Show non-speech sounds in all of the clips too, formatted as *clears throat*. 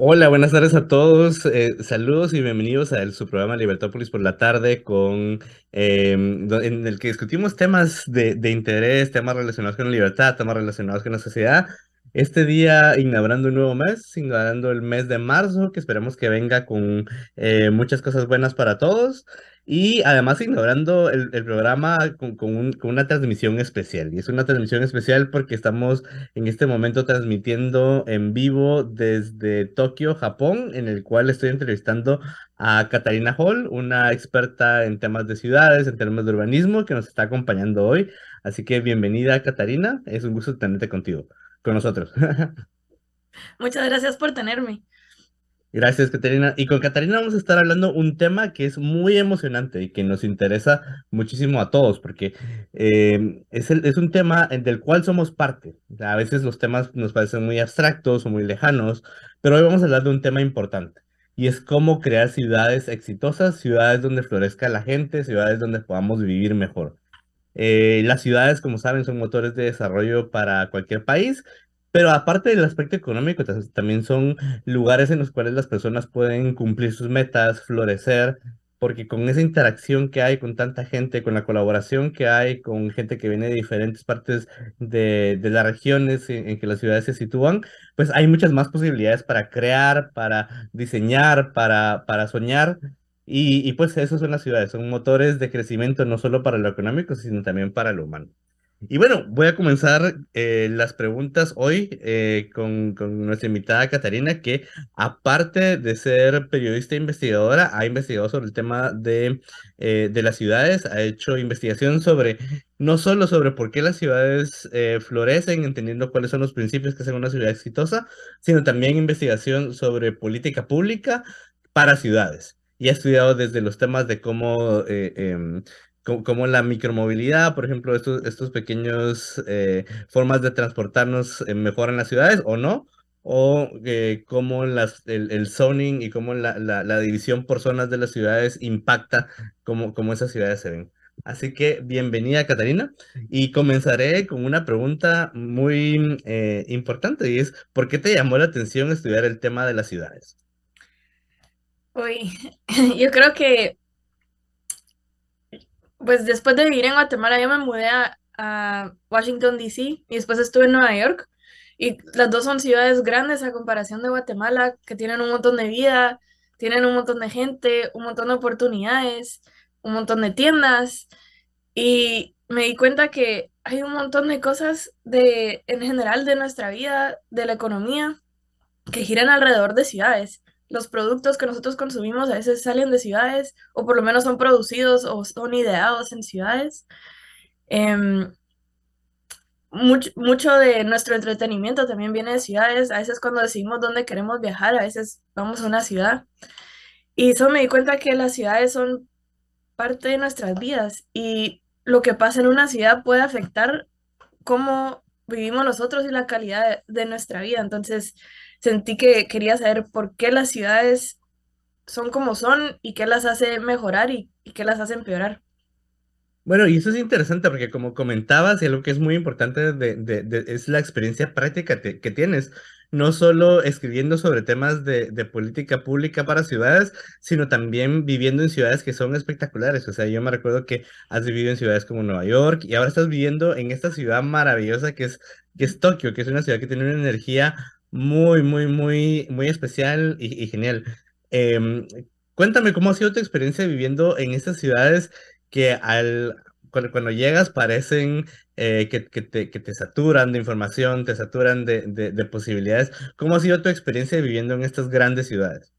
Hola, buenas tardes a todos. Eh, saludos y bienvenidos a su programa Libertópolis por la tarde, con em, en el que discutimos temas de, de, interés, temas relacionados con la libertad, temas relacionados con la sociedad. Este día inaugurando un nuevo mes, inaugurando el mes de marzo, que esperamos que venga con eh, muchas cosas buenas para todos. Y además inaugurando el, programa con, con, un, con, una transmisión especial. Y es una transmisión especial porque estamos en este momento transmitiendo en vivo desde Tokio, Japón, en el cual estoy entrevistando a Katarina Hall, una experta en temas de ciudades, en temas de urbanismo, que nos está acompañando hoy. Así que bienvenida, Katarina. Es un gusto tenerte contigo, con nosotros. *laughs* Muchas gracias por tenerme. Gracias, Catarina. Y con Catarina vamos a estar hablando un tema que es muy emocionante y que nos interesa muchísimo a todos, porque eh, es, el, es un tema del cual somos parte. A veces los temas nos parecen muy abstractos o muy lejanos, pero hoy vamos a hablar de un tema importante. Y es cómo crear ciudades exitosas, ciudades donde florezca la gente, ciudades donde podamos vivir mejor. Eh, las ciudades, como saben, son motores de desarrollo para cualquier país pero aparte del aspecto económico, también son lugares en los cuales las personas pueden cumplir sus metas, florecer, porque con esa interacción que hay con tanta gente, con la colaboración que hay con gente que viene de diferentes partes de, de las regiones en, que las ciudades se sitúan, pues hay muchas más posibilidades para crear, para diseñar, para, para soñar. Y, y pues eso son las ciudades, son motores de crecimiento no solo para lo económico, sino también para lo humano. Y bueno, voy a comenzar eh, las preguntas hoy eh, con, con, nuestra invitada Catarina, que aparte de ser periodista e investigadora, ha investigado sobre el tema de, eh, de las ciudades, ha hecho investigación sobre, no solo sobre por qué las ciudades florecen, entendiendo cuáles son los principios que hacen una ciudad exitosa, sino también investigación sobre política pública para ciudades. Y ha estudiado desde los temas de cómo como, la micromovilidad, por ejemplo, estos, estos pequeños eh, formas de transportarnos eh, mejoran las ciudades o no, o eh, cómo las, el, el, zoning y cómo la, la, la, división por zonas de las ciudades impacta cómo, cómo esas ciudades se ven. Así que bienvenida, Catarina. Y comenzaré con una pregunta muy eh, importante y es, ¿por qué te llamó la atención estudiar el tema de las ciudades? Uy, *laughs* yo creo que pues después de vivir en Guatemala, yo me mudé a, a Washington, D.C. y después estuve en Nueva York. Y las dos son ciudades grandes a comparación de Guatemala, que tienen un montón de vida, tienen un montón de gente, un montón de oportunidades, un montón de tiendas. Y me di cuenta que hay un montón de cosas de, en general de nuestra vida, de la economía, que giran alrededor de ciudades los productos que nosotros consumimos a veces salen de ciudades o por lo menos son producidos o son ideados en ciudades. Eh, mucho, mucho, de nuestro entretenimiento también viene de ciudades. A veces cuando decidimos dónde queremos viajar, a veces vamos a una ciudad. Y eso me di cuenta que las ciudades son parte de nuestras vidas y lo que pasa en una ciudad puede afectar cómo vivimos nosotros y la calidad de, de nuestra vida. Entonces, sentí que quería saber por qué las ciudades son como son y qué las hace mejorar y, y qué las hace empeorar. Bueno, y eso es interesante porque como comentabas, y algo que es muy importante de, de, de, es la experiencia práctica que, que tienes, no solo escribiendo sobre temas de, política pública para ciudades, sino también viviendo en ciudades que son espectaculares. O sea, yo me recuerdo que has vivido en ciudades como Nueva York y ahora estás viviendo en esta ciudad maravillosa que es, que es Tokio, que es una ciudad que tiene una energía muy, muy, muy, muy especial y, genial. Eh, cuéntame cómo ha sido tu experiencia viviendo en estas ciudades que al, cuando, llegas parecen eh, que, te, que, te, saturan de información, te saturan de, de, de, posibilidades. ¿Cómo ha sido tu experiencia viviendo en estas grandes ciudades?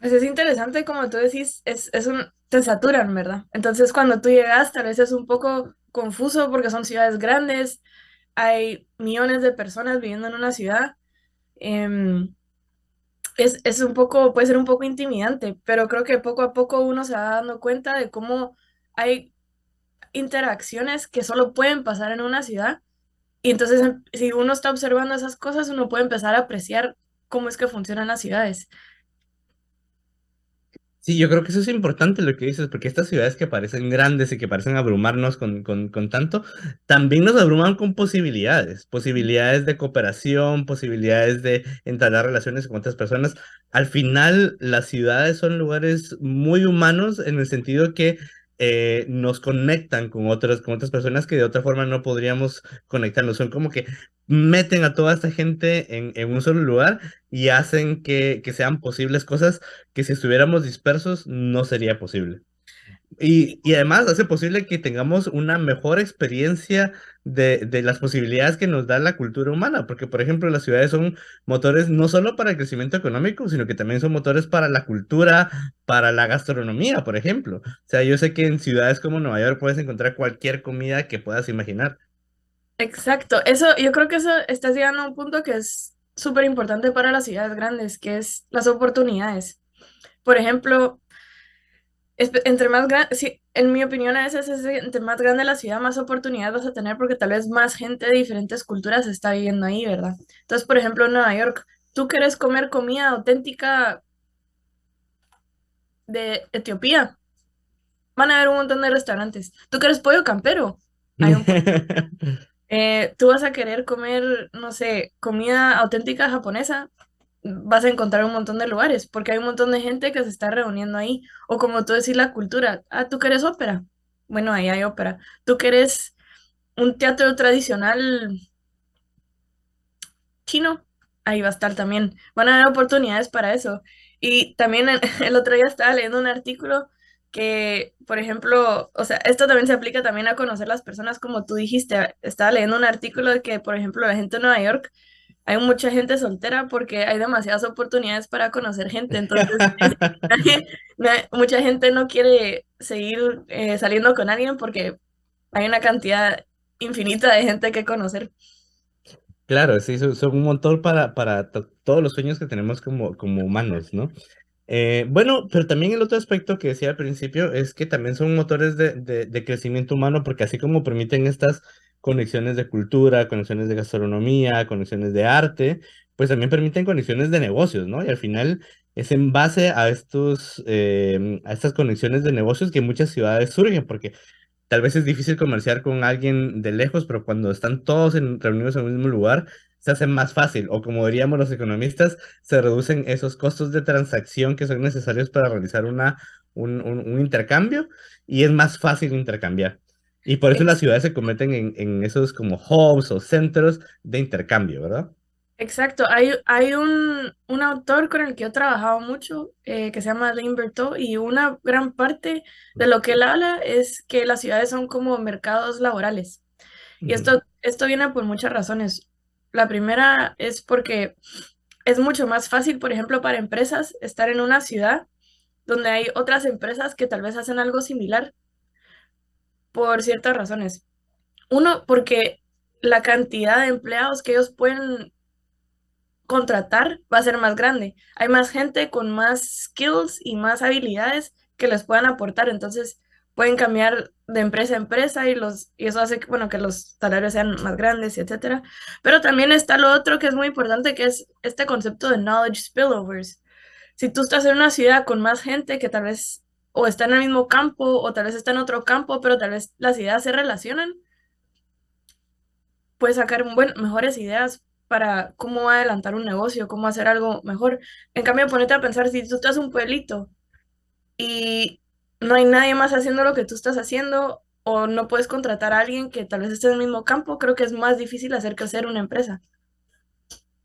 Pues es interesante, como tú decís, es, es te saturan, ¿verdad? Entonces cuando tú llegas tal vez es un poco confuso porque son ciudades grandes, hay millones de personas viviendo en una ciudad. Eh, es, es un poco, puede ser un poco intimidante, pero creo que poco a poco uno se va dando cuenta de cómo hay interacciones que solo pueden pasar en una ciudad. Y entonces, em, si uno está observando esas cosas, uno puede empezar a apreciar cómo es que funcionan las ciudades. Sí, yo creo que eso es importante lo que dices, porque estas ciudades que parecen grandes y que parecen abrumarnos con, con, con tanto, también nos abruman con posibilidades, posibilidades de cooperación, posibilidades de entablar relaciones con otras personas. Al final, las ciudades son lugares muy humanos en el sentido que eh, nos conectan con otras, con otras personas que de otra forma no podríamos conectarnos. Son como que meten a toda esta gente en, un solo lugar y hacen que, que sean posibles cosas que si estuviéramos dispersos no sería posible. Y, y, además hace posible que tengamos una mejor experiencia de, de, las posibilidades que nos da la cultura humana, porque por ejemplo las ciudades son motores no solo para el crecimiento económico, sino que también son motores para la cultura, para la gastronomía, por ejemplo. O sea, yo sé que en ciudades como Nueva York puedes encontrar cualquier comida que puedas imaginar. Exacto, eso, yo creo que eso estás llegando a un punto que es súper importante para las ciudades grandes, que es las oportunidades. Por ejemplo, entre más grande, sí, en mi opinión a veces es entre más grande la ciudad, más oportunidades vas a tener porque tal vez más gente de diferentes culturas está viviendo ahí, ¿verdad? Entonces, por ejemplo, en Nueva York, tú quieres comer comida auténtica de Etiopía, van a haber un montón de restaurantes. Tú quieres pollo campero, hay un... *laughs* eh, tú vas a querer comer, no sé, comida auténtica japonesa, vas a encontrar un montón de lugares, porque hay un montón de gente que se está reuniendo ahí. O como tú decís, la cultura. Ah, ¿tú quieres ópera? Bueno, ahí hay ópera. ¿Tú quieres un teatro tradicional chino? Ahí va a estar también. Van a haber oportunidades para eso. Y también *laughs* el otro día estaba leyendo un artículo que, por ejemplo, o sea, esto también se aplica también a conocer las personas como tú dijiste. Estaba leyendo un artículo de que, por ejemplo, la gente de Nueva York hay mucha gente soltera porque hay demasiadas oportunidades para conocer gente. Entonces, *laughs* mucha gente no quiere seguir eh, saliendo con alguien porque hay una cantidad infinita de gente que conocer. Claro, sí, son, un montón para, para todos los sueños que tenemos como, como humanos, ¿no? Eh, bueno, pero también el otro aspecto que decía al principio es que también son motores de, de, de crecimiento humano porque así como permiten estas conexiones de cultura, conexiones de gastronomía, conexiones de arte, pues también permiten conexiones de negocios, ¿no? Y al final es en base a, estos, em, a estas conexiones de negocios que muchas ciudades surgen, porque tal vez es difícil comerciar con alguien de lejos, pero cuando están todos en, reunidos en el mismo lugar, se hace más fácil, o como diríamos los economistas, se reducen esos costos de transacción que son necesarios para realizar una, un, un intercambio, y es más fácil intercambiar. Y por eso las ciudades se convierten en, en esos como hubs o centros de intercambio, ¿verdad? Exacto, hay, hay un, un autor con el que yo he trabajado mucho eh, que se llama Alain y una gran parte de lo que él habla es que las ciudades son como mercados laborales. Y esto, esto viene por muchas razones. La primera es porque es mucho más fácil, por ejemplo, para empresas estar en una ciudad donde hay otras empresas que tal vez hacen algo similar por ciertas razones. Uno, porque la cantidad de empleados que ellos pueden contratar va a ser más grande. Hay más gente con más skills y más habilidades que les puedan aportar. Entonces, pueden cambiar de empresa a empresa y, los, y eso hace que, bueno, que los salarios sean más grandes, etcétera. Pero también está lo otro que es muy importante, que es este concepto de knowledge spillovers. Si tú estás en una ciudad con más gente que tal vez o está en el mismo campo o tal vez está en otro campo, pero tal vez las ideas se relacionan, puedes sacar mejores ideas para cómo adelantar un negocio, cómo hacer algo mejor. En cambio, ponete a pensar, si tú estás un pueblito y no hay nadie más haciendo lo que tú estás haciendo o no puedes contratar a alguien que tal vez esté en el mismo campo, creo que es más difícil hacer crecer una empresa.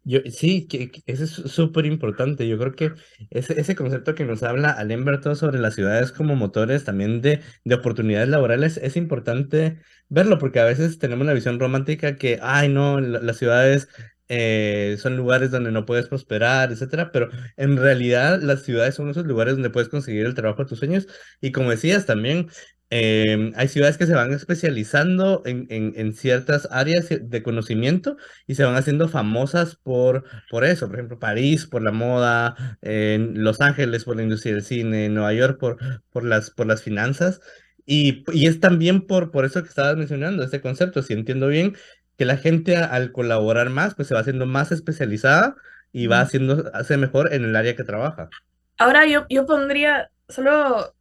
Yo, sí, que, eso es súper importante. Yo creo que ese, ese concepto que nos habla Alemberto sobre las ciudades como motores también de, de oportunidades laborales es importante verlo porque a veces tenemos la visión romántica que, ay, no, las ciudades eh, son lugares donde no puedes prosperar, etcétera, pero en realidad las ciudades son esos lugares donde puedes conseguir el trabajo de tus sueños y como decías también, Em, hay ciudades que se van especializando en, en, en, ciertas áreas de conocimiento y se van haciendo famosas por, por eso. Por ejemplo, París por la moda, en Los Ángeles por la industria del cine, Nueva York por, por, las, por las finanzas. Y, y es también por, por eso que estabas mencionando, este concepto, si entiendo bien, que la gente al colaborar más, pues se va haciendo más especializada y va haciendo, hace mejor en el área que trabaja. Ahora yo, yo pondría, solo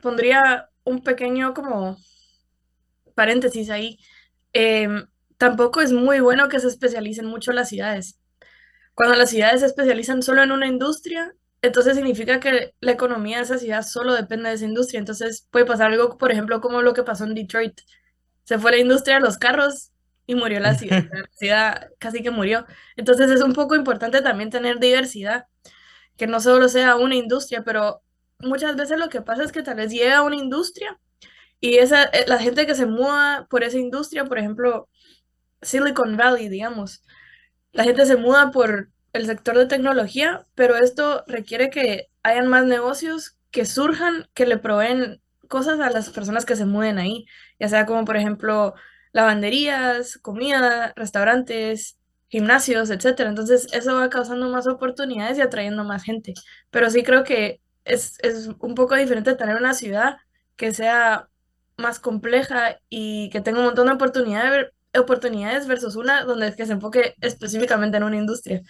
pondría un pequeño como paréntesis ahí. Em, tampoco es muy bueno que se especialicen mucho las ciudades. Cuando las ciudades se especializan solo en una industria, entonces significa que la economía de esa ciudad solo depende de esa industria. Entonces puede pasar algo, por ejemplo, como lo que pasó en Detroit. Se fue la industria de los carros y murió la ciudad. *laughs* La ciudad casi que murió. Entonces es un poco importante también tener diversidad, que no solo sea una industria, pero muchas veces lo que pasa es que tal vez llega a una industria y esa, eh, la gente que se muda por esa industria, por ejemplo, Silicon Valley, digamos, la gente se muda por el sector de tecnología, pero esto requiere que hayan más negocios que surjan, que le proveen cosas a las personas que se muden ahí, ya sea como por ejemplo lavanderías, comida, restaurantes, gimnasios, etcétera. Entonces, eso va causando más oportunidades y atrayendo más gente. Pero sí creo que es, es un poco diferente tener una ciudad que sea más compleja y que tenga un montón de oportunidades, oportunidades versus una donde es que se enfoque específicamente en una industria.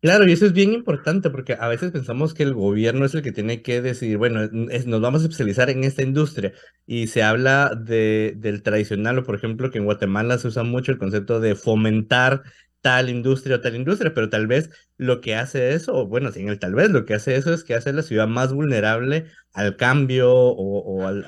Claro, y eso es bien importante porque a veces pensamos que el gobierno es el que tiene que decidir, bueno, nos vamos a especializar en esta industria y se habla de, del tradicional, o por ejemplo que en Guatemala se usa mucho el concepto de fomentar tal industria o tal industria, pero tal vez lo que hace eso, bueno, sin el tal vez, lo que hace eso es que hace la ciudad más vulnerable al cambio o, al,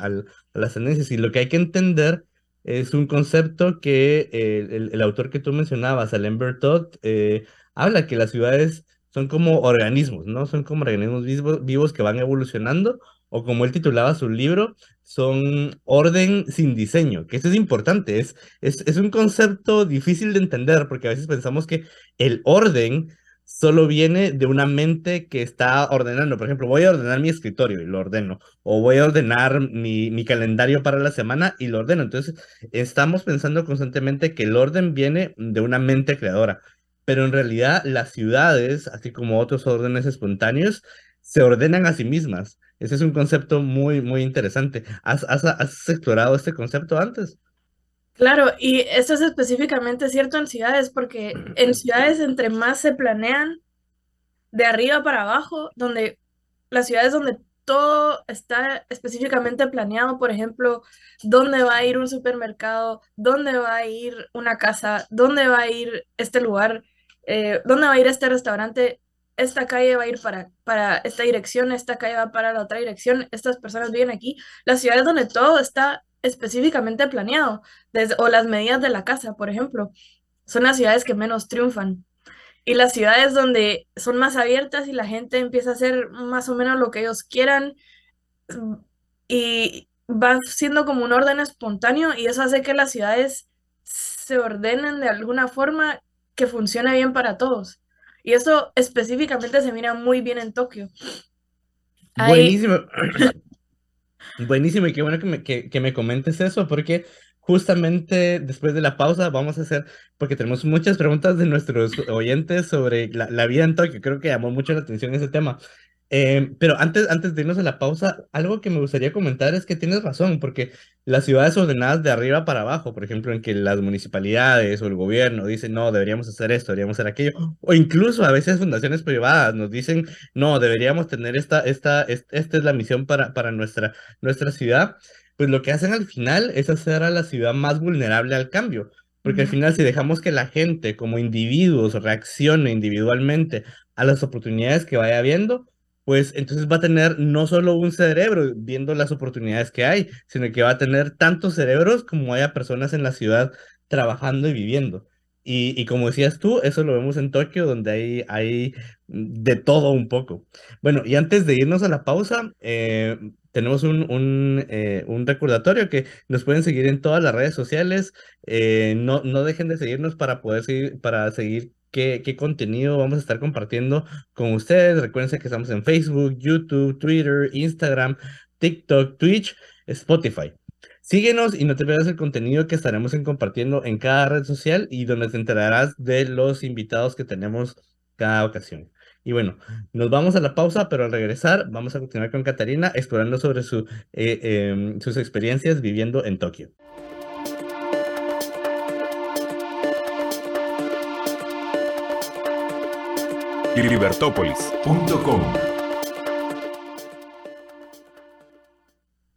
a las tendencias. Y lo que hay que entender es un concepto que el, el, autor que tú mencionabas, Alain Bertot, eh, habla que las ciudades son como organismos, ¿no? Son como organismos vivos que van evolucionando, o como él titulaba su libro, son orden sin diseño, que eso es importante, es, es, es un concepto difícil de entender, porque a veces pensamos que el orden solo viene de una mente que está ordenando. Por ejemplo, voy a ordenar mi escritorio y lo ordeno, o voy a ordenar mi, mi, calendario para la semana y lo ordeno. Entonces, estamos pensando constantemente que el orden viene de una mente creadora, pero en realidad las ciudades, así como otros órdenes espontáneos, se ordenan a sí mismas. Ese es un concepto muy, muy interesante. ¿Has, has, has explorado este concepto antes? Claro, y esto es específicamente cierto en ciudades, porque en *clears throat* ciudades entre más se planean de arriba para abajo, donde las ciudades donde todo está específicamente planeado, por ejemplo, dónde va a ir un supermercado, dónde va a ir una casa, dónde va a ir este lugar, eh, dónde va a ir este restaurante, esta calle va a ir para, para esta dirección, esta calle va para la otra dirección, estas personas viven aquí. Las ciudades donde todo está específicamente planeado, o las medidas de la casa, por ejemplo, son las ciudades que menos triunfan. Y las ciudades donde son más abiertas y la gente empieza a hacer más o menos lo que ellos quieran y va siendo como un orden espontáneo y eso hace que las ciudades se ordenen de alguna forma que funcione bien para todos. Y eso específicamente se mira muy bien en Tokio. Buenísimo. *coughs* Buenísimo y qué bueno que me, que, que me comentes eso porque justamente después de la pausa vamos a hacer, porque tenemos muchas preguntas de nuestros oyentes sobre la, la vida en Tokio, creo que llamó mucho la atención ese tema. Eh, pero antes, antes de irnos a la pausa, algo que me gustaría comentar es que tienes razón, porque las ciudades ordenadas de arriba para abajo, por ejemplo, en que las municipalidades o el gobierno dicen, no, deberíamos hacer esto, deberíamos hacer aquello, o incluso a veces fundaciones privadas nos dicen, no, deberíamos tener esta, esta, esta es la misión para, para nuestra, nuestra ciudad, pues lo que hacen al final es hacer a la ciudad más vulnerable al cambio. Porque al final, si dejamos que la gente como individuos reaccione individualmente a las oportunidades que vaya viendo, pues entonces va a tener no solo un cerebro viendo las oportunidades que hay, sino que va a tener tantos cerebros como haya personas en la ciudad trabajando y viviendo. Y, y, como decías tú, eso lo vemos en Tokio, donde hay, hay de todo un poco. Bueno, y antes de irnos a la pausa, eh, tenemos un, un, eh, un, recordatorio que nos pueden seguir en todas las redes sociales. Eh, no, no dejen de seguirnos para poder seguir, para seguir qué, contenido vamos a estar compartiendo con ustedes. Recuerden que estamos en Facebook, YouTube, Twitter, Instagram, TikTok, Twitch. Spotify. Síguenos y no te pierdas el contenido que estaremos compartiendo en cada red social y donde te enterarás de los invitados que tenemos cada ocasión. Y bueno, nos vamos a la pausa, pero al regresar vamos a continuar con Catarina explorando sobre su, eh, em, sus experiencias viviendo en Tokio. libertópolis.com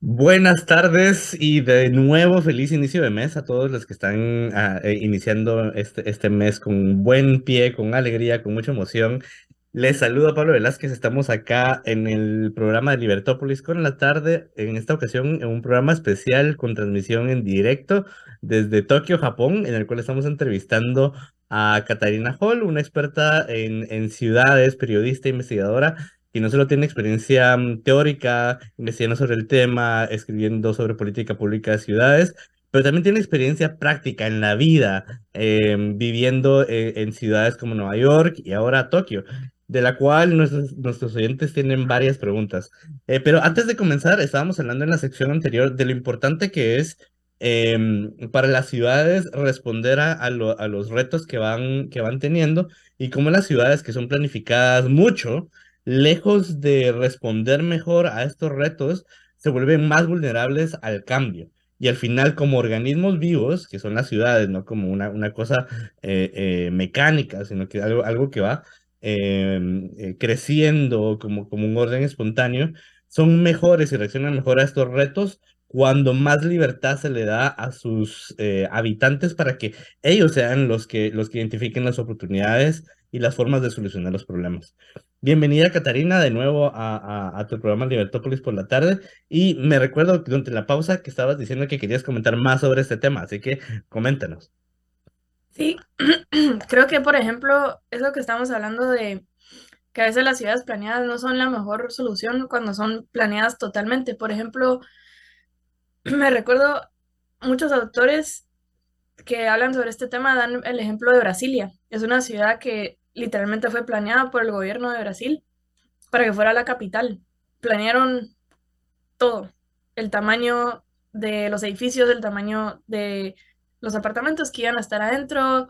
Buenas tardes y de nuevo feliz inicio de mes a todos los que están ah, eh, iniciando este, este mes con buen pie, con alegría, con mucha emoción. Les saludo Pablo Velázquez, estamos acá en el programa de Libertópolis con la tarde, en esta ocasión en un programa especial con transmisión en directo desde Tokio, Japón, en el cual estamos entrevistando a Katarina Hall, una experta en, en ciudades, periodista, investigadora, que no solo tiene experiencia mm, teórica, investigando sobre el tema, escribiendo sobre política pública de ciudades, pero también tiene experiencia práctica en la vida, em, viviendo eh, en ciudades como Nueva York y ahora Tokio, de la cual nuestros, nuestros oyentes tienen varias preguntas. Eh, pero antes de comenzar, estábamos hablando en la sección anterior de lo importante que es Em, para las ciudades responder a, a, los retos que van, que van teniendo y cómo las ciudades que son planificadas mucho, lejos de responder mejor a estos retos, se vuelven más vulnerables al cambio. Y al final, como organismos vivos, que son las ciudades, no como una, una cosa eh, eh, mecánica, sino que algo, algo que va em, eh, creciendo como, como un orden espontáneo, son mejores y reaccionan mejor a estos retos cuando más libertad se le da a sus eh, habitantes para que ellos sean los que, los que identifiquen las oportunidades y las formas de solucionar los problemas. Bienvenida, Catarina, de nuevo a, a, tu programa Libertópolis por la tarde. Y me recuerdo durante la pausa que estabas diciendo que querías comentar más sobre este tema, así que coméntanos. Sí, *clears throat* creo que, por ejemplo, es lo que estamos hablando de que a veces las ciudades planeadas no son la mejor solución cuando son planeadas totalmente. Por ejemplo, *clears throat* me recuerdo muchos autores que hablan sobre este tema, dan el ejemplo de Brasilia. Es una ciudad que literalmente fue planeada por el gobierno de Brasil para que fuera la capital. Planearon todo, el tamaño de los edificios, el tamaño de los apartamentos que iban a estar adentro,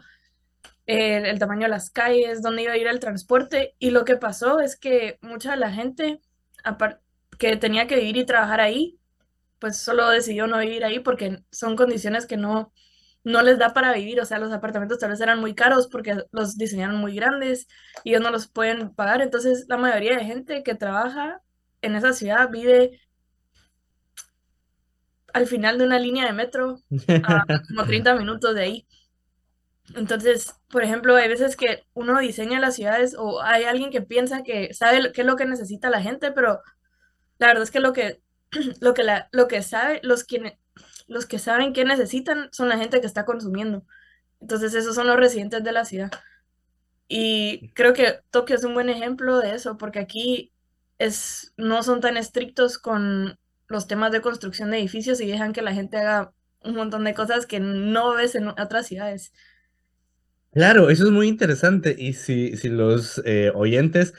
el, tamaño de las calles, dónde iba a ir el transporte. Y lo que pasó es que mucha de la gente que tenía que vivir y trabajar ahí pues solo decidió no vivir ahí porque son condiciones que no, no les da para vivir, o sea, los apartamentos tal vez eran muy caros porque los diseñaron muy grandes y ellos no los pueden pagar, entonces la mayoría de gente que trabaja en esa ciudad vive al final de una línea de metro a como *laughs* 30 minutos de ahí. Entonces, por ejemplo, hay veces que uno diseña las ciudades o hay alguien que piensa que sabe qué es lo que necesita la gente, pero la verdad es que lo que *clears throat* lo que, la, lo que sabe, los, quienes, los que saben qué necesitan son la gente que está consumiendo. Entonces esos son los residentes de la ciudad. Y creo que Tokio es un buen ejemplo de eso, porque aquí es, no son tan estrictos con los temas de construcción de edificios y dejan que la gente haga un montón de cosas que no ves en otras ciudades. Claro, eso es muy interesante. Y si, si los eh, oyentes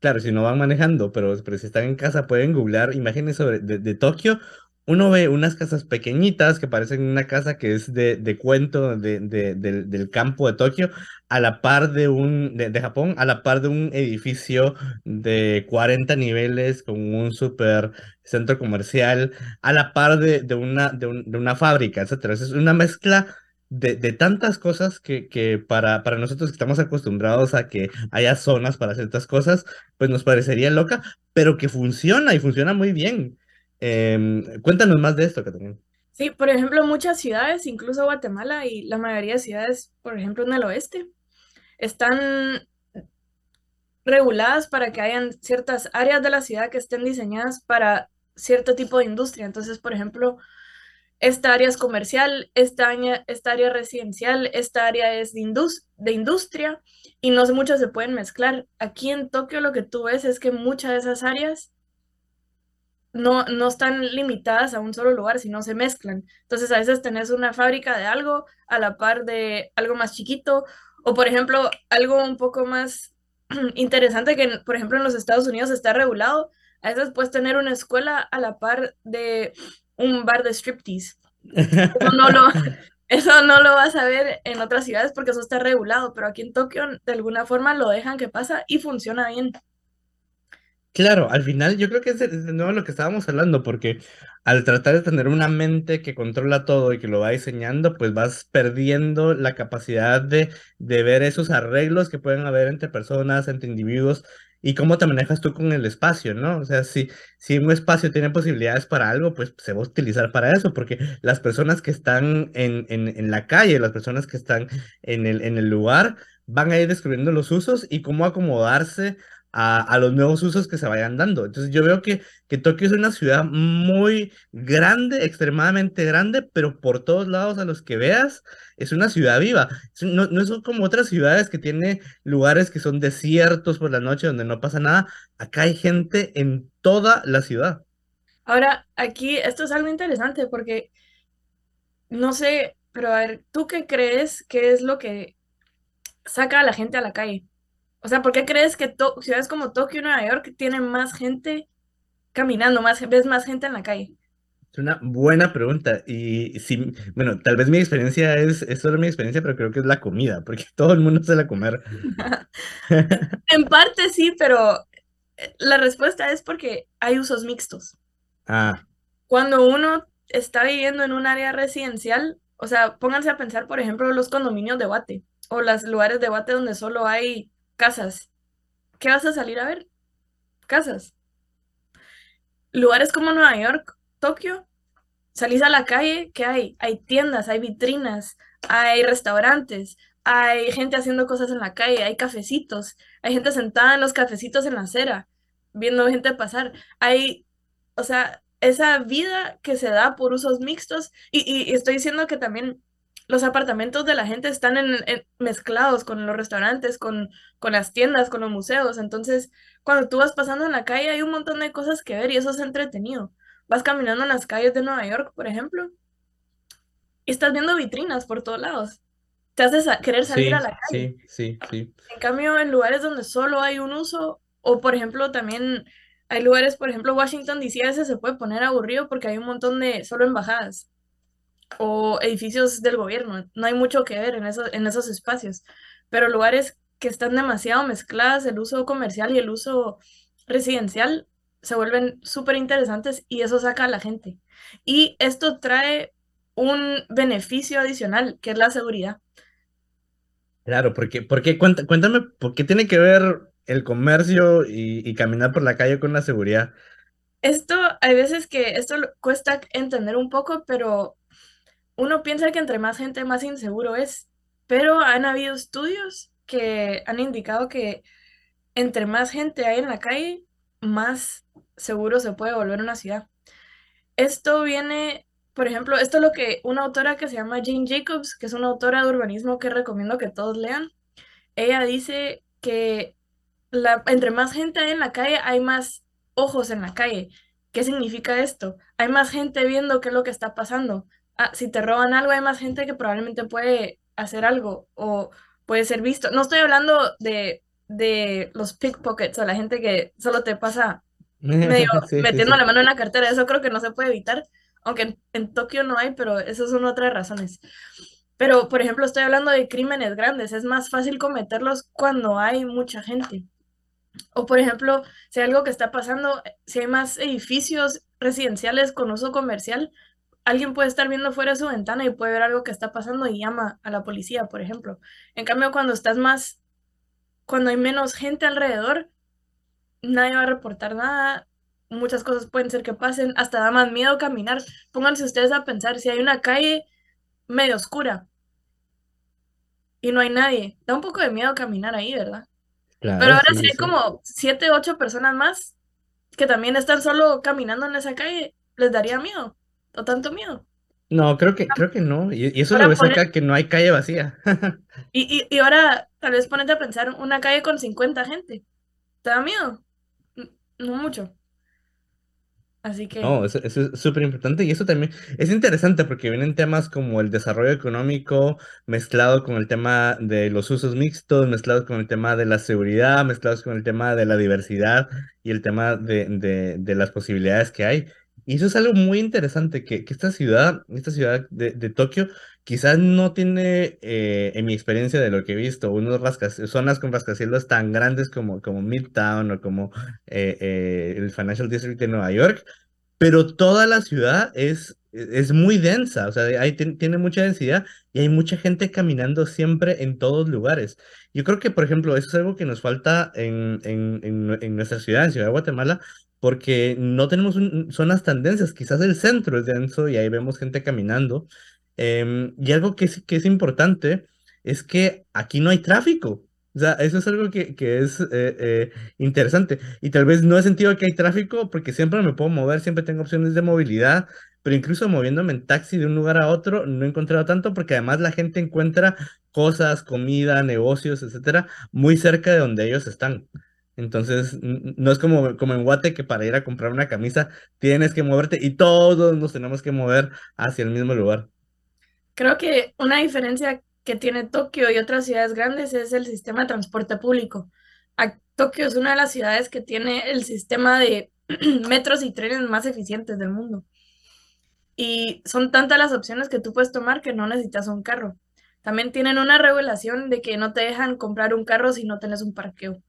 Claro, si no van manejando, pero, pero si están en casa pueden googlear imágenes sobre de, Tokio. Uno ve unas casas pequeñitas que parecen una casa que es de, de cuento de, del, del campo de Tokio, a la par de un, de, Japón, a la par de un edificio de 40 niveles con un super centro comercial, a la par de, de una, de, de una fábrica, etc. Es una mezcla de, de, tantas cosas que, que para, para nosotros que estamos acostumbrados a que haya zonas para ciertas cosas, pues nos parecería loca, pero que funciona y funciona muy bien. Em, cuéntanos más de esto, Catalina. Sí, por ejemplo, muchas ciudades, incluso Guatemala y la mayoría de ciudades, por ejemplo, en el oeste, están reguladas para que hayan ciertas áreas de la ciudad que estén diseñadas para cierto tipo de industria. Entonces, por ejemplo, esta área es comercial, esta área, esta área residencial, esta área es de, de industria y no muchas se pueden mezclar. Aquí en Tokio lo que tú ves es que muchas de esas áreas no, no están limitadas a un solo lugar, sino se mezclan. Entonces a veces tenés una fábrica de algo a la par de algo más chiquito o por ejemplo algo un poco más *clears throat* interesante que por ejemplo en los Estados Unidos está regulado. A veces puedes tener una escuela a la par de un bar de striptease. Eso no lo, *laughs* *laughs* eso no lo vas a ver en otras ciudades porque eso está regulado, pero aquí en Tokio de alguna forma lo dejan que pasa y funciona bien. Claro, al final yo creo que es de, nuevo lo que estábamos hablando, porque al tratar de tener una mente que controla todo y que lo va diseñando, pues vas perdiendo la capacidad de, de ver esos arreglos que pueden haber entre personas, entre individuos, y cómo te manejas tú con el espacio, ¿no? O sea, si, si un espacio tiene posibilidades para algo, pues se va a utilizar para eso, porque las personas que están en, en, en la calle, las personas que están en el, en el lugar, van a ir descubriendo los usos y cómo acomodarse a, los nuevos usos que se vayan dando. Entonces yo veo que, que Tokio es una ciudad muy grande, extremadamente grande, pero por todos lados a los que veas es una ciudad viva. No, no es como otras ciudades que tiene lugares que son desiertos por la noche donde no pasa nada. Acá hay gente en toda la ciudad. Ahora, aquí esto es algo interesante porque no sé, pero a ver, ¿tú qué crees que es lo que saca a la gente a la calle? O sea, ¿por qué crees que ciudades como Tokio y Nueva York tienen más gente caminando, más, ves más gente en la calle? Es una buena pregunta. Y sí, bueno, tal vez mi experiencia es, es solo mi experiencia, pero creo que es la comida, porque *laughs* todo el mundo se la comer. *laughs* en parte sí, pero eh, la respuesta es porque hay usos mixtos. Ah. Cuando uno está viviendo en un área residencial, o sea, pónganse a pensar, por ejemplo, los condominios de Guate o los lugares de Guate donde solo hay casas. ¿Qué vas a salir a ver? Casas. Lugares como Nueva York, Tokio, salís a la calle, ¿qué hay? Hay tiendas, hay vitrinas, hay restaurantes, hay gente haciendo cosas en la calle, hay cafecitos, hay gente sentada en los cafecitos en la acera, viendo gente pasar. Hay, o sea, esa vida que se da por usos mixtos, y, y, y estoy diciendo que también los apartamentos de la gente están en, en, mezclados con los restaurantes, con, con las tiendas, con los museos. Entonces, cuando tú vas pasando en la calle hay un montón de cosas que ver y eso es entretenido. Vas caminando en las calles de Nueva York, por ejemplo, y estás viendo vitrinas por todos lados. Te haces querer salir Sí, a la calle. sí, sí, sí. En cambio, en lugares donde solo hay un uso, o por ejemplo, también hay lugares, por ejemplo, Washington DC a veces se puede poner aburrido porque hay un montón de solo embajadas o edificios del gobierno. No hay mucho que ver en, eso, en esos espacios, pero lugares que están demasiado mezcladas, el uso comercial y el uso residencial se vuelven súper interesantes y eso saca a la gente. Y esto trae un beneficio adicional, que es la seguridad. Claro, porque, porque cuéntame, ¿por qué tiene que ver el comercio y, y caminar por la calle con la seguridad? Esto, hay veces que esto cuesta entender un poco, pero uno piensa que entre más gente, más inseguro es, pero han habido estudios que han indicado que entre más gente hay en la calle, más seguro se puede volver una ciudad. Esto viene, por ejemplo, esto es lo que una autora que se llama Jane Jacobs, que es una autora de urbanismo que recomiendo que todos lean, ella dice que entre más gente hay en la calle, hay más ojos en la calle. ¿Qué significa esto? Hay más gente viendo qué es lo que está pasando ah, si te roban algo, hay más gente que probablemente puede hacer algo o puede ser visto. No estoy hablando de, de los pickpockets o la gente que solo te pasa *laughs* medio sí, metiendo sí, la mano en la cartera. Eso creo que no se puede evitar, aunque en, en Tokio no hay, pero esas son otras razones. Pero, por ejemplo, estoy hablando de crímenes grandes. Es más fácil cometerlos cuando hay mucha gente. O, por ejemplo, si hay algo que está pasando, si hay más edificios residenciales con uso comercial, alguien puede estar viendo fuera de su ventana y puede ver algo que está pasando y llama a la policía, por ejemplo. En cambio, cuando estás más, cuando hay menos gente alrededor, nadie va a reportar nada, muchas cosas pueden ser que pasen, hasta da más miedo caminar. Pónganse ustedes a pensar, si hay una calle medio oscura y no hay nadie, da un poco de miedo caminar ahí, ¿verdad? Claro, Pero ahora sí, si hay sí. como siete, ocho personas más que también están solo caminando en esa calle, les daría miedo o tanto miedo. No, creo que, creo que no. Y, y eso lo ves acá, que no hay calle vacía. *laughs* Y, y, y ahora tal vez ponete a pensar una calle con 50 gente. ¿Te da miedo? No mucho. Así que No, eso, eso es súper importante y eso también es interesante porque vienen temas como el desarrollo económico mezclado con el tema de los usos mixtos, mezclados con el tema de la seguridad, mezclados con el tema de la diversidad y el tema de, de, de las posibilidades que hay. Y eso es algo muy interesante, que, que esta ciudad, esta ciudad de, de Tokio, quizás no tiene, eh, en mi experiencia de lo que he visto, unos zonas con rascacielos tan grandes como, como Midtown o como eh, eh, el Financial District de Nueva York, pero toda la ciudad es, es muy densa, o sea, hay, tiene mucha densidad y hay mucha gente caminando siempre en todos lugares. Yo creo que, por ejemplo, eso es algo que nos falta en, en, en, nuestra ciudad, en Ciudad de Guatemala, porque no tenemos zonas tan densas, quizás el centro es denso y ahí vemos gente caminando. Em, y algo que es, que es importante es que aquí no hay tráfico. O sea, eso es algo que, que es eh, eh, interesante. Y tal vez no he sentido que hay tráfico porque siempre me puedo mover, siempre tengo opciones de movilidad, pero incluso moviéndome en taxi de un lugar a otro no he encontrado tanto porque además la gente encuentra cosas, comida, negocios, etcétera, muy cerca de donde ellos están. Entonces, no es como, como en Guate que para ir a comprar una camisa tienes que moverte y todos nos tenemos que mover hacia el mismo lugar. Creo que una diferencia que tiene Tokio y otras ciudades grandes es el sistema de transporte público. Tokio es una de las ciudades que tiene el sistema de *clears throat* metros y trenes más eficientes del mundo. Y son tantas las opciones que tú puedes tomar que no necesitas un carro. También tienen una regulación de que no te dejan comprar un carro si no tienes un parqueo.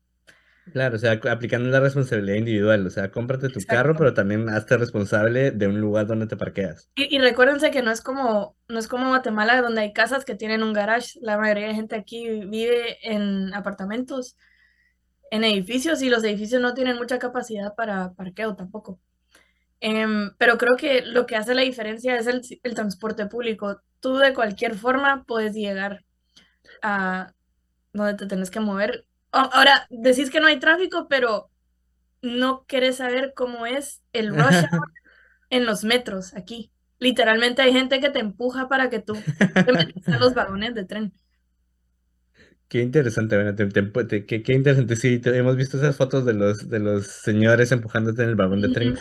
Claro, o sea, aplicando la responsabilidad individual, o sea, cómprate tu carro, pero también hazte responsable de un lugar donde te parqueas. Y, y, recuérdense que no es como, no es como Guatemala, donde hay casas que tienen un garage. La mayoría de gente aquí vive en apartamentos, en edificios, y los edificios no tienen mucha capacidad para parqueo tampoco. Em, pero creo que lo que hace la diferencia es el, el transporte público. Tú de cualquier forma puedes llegar a donde te tienes que mover Ahora, decís que no hay tráfico, pero no querés saber cómo es el *laughs* rush hour en los metros aquí. Literalmente hay gente que te empuja para que tú te metas a los vagones de tren. Qué interesante, bueno, qué, qué, interesante. Sí, hemos visto esas fotos de los, de los señores empujándote en el vagón de tren.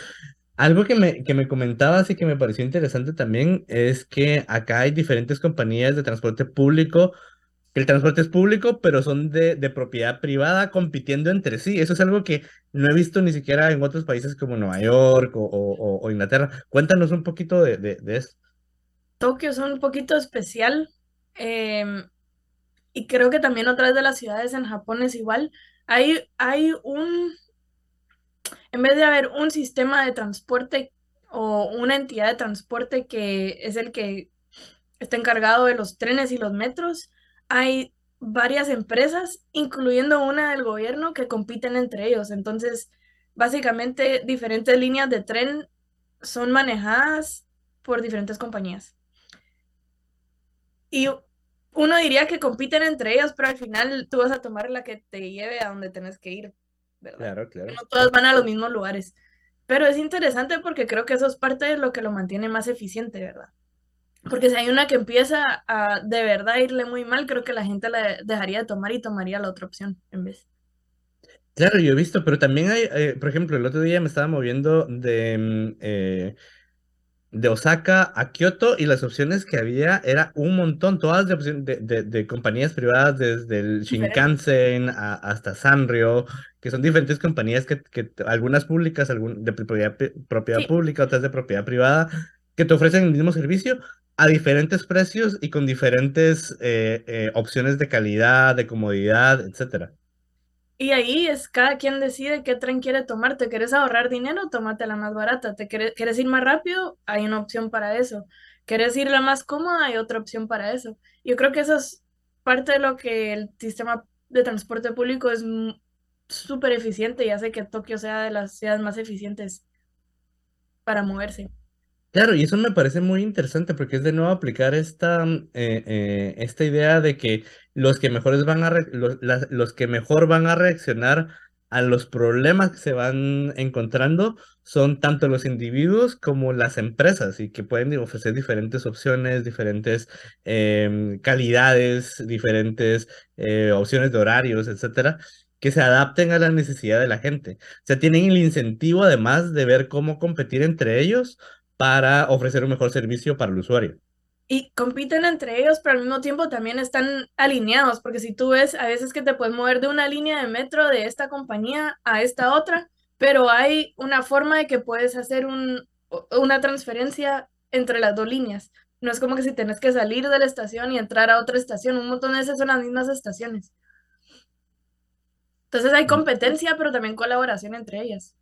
Algo que me, que me comentabas y que me pareció interesante también es que acá hay diferentes compañías de transporte público el transporte es público, pero son de, propiedad privada compitiendo entre sí. Eso es algo que no he visto ni siquiera en otros países como Nueva York o, Inglaterra. Cuéntanos un poquito de, de, eso. Tokio es un poquito especial em, y creo que también otras de las ciudades en Japón es igual. Hay, hay un, en vez de haber un sistema de transporte o una entidad de transporte que es el que está encargado de los trenes y los metros, hay varias empresas, incluyendo una del gobierno, que compiten entre ellos. Entonces, básicamente, diferentes líneas de tren son manejadas por diferentes compañías. Y uno diría que compiten entre ellos, pero al final tú vas a tomar la que te lleve a donde tenés que ir, ¿verdad? Claro, claro. No todas van a los mismos lugares. Pero es interesante porque creo que eso es parte de lo que lo mantiene más eficiente, ¿verdad? Porque si hay una que empieza a de verdad irle muy mal, creo que la gente la dejaría de tomar y tomaría la otra opción en vez. Claro, yo he visto, pero también hay, eh, por ejemplo, el otro día me estaba moviendo de, mm, eh, de Osaka a Kioto y las opciones que había era un montón, todas de, de, de, compañías privadas, desde el Shinkansen hasta Sanrio, que son diferentes compañías que, que algunas públicas, algún, de propiedad, propiedad pública, otras de propiedad privada, que te ofrecen el mismo servicio, a diferentes precios y con diferentes eh, eh, opciones de calidad, de comodidad, etcétera. Y ahí es cada quien decide qué tren quiere tomar. ¿Te quieres ahorrar dinero? Tómate la más barata. ¿Te quieres, ir más rápido? Hay una opción para eso. ¿Quieres ir la más cómoda? Hay otra opción para eso. Yo creo que eso es parte de lo que el sistema de transporte público es súper eficiente y hace que Tokio sea de las ciudades más eficientes para moverse. Claro, y eso me parece muy interesante porque es de nuevo aplicar esta, mm, eh, eh, esta idea de que los que, mejores van a los, que mejor van a reaccionar a los problemas que se van encontrando son tanto los individuos como las empresas y que pueden ofrecer diferentes opciones, diferentes em, calidades, diferentes eh, opciones de horarios, etcétera, que se adapten a la necesidad de la gente. O sea, tienen el incentivo además de ver cómo competir entre ellos para ofrecer un mejor servicio para el usuario. Y compiten entre ellos, pero al mismo tiempo también están alineados, porque si tú ves, a veces que te puedes mover de una línea de metro de esta compañía a esta otra, pero hay una forma de que puedes hacer un, una transferencia entre las dos líneas. No es como que si tenés que salir de la estación y entrar a otra estación, un montón de esas son las mismas estaciones. Entonces hay competencia, pero también colaboración entre ellas.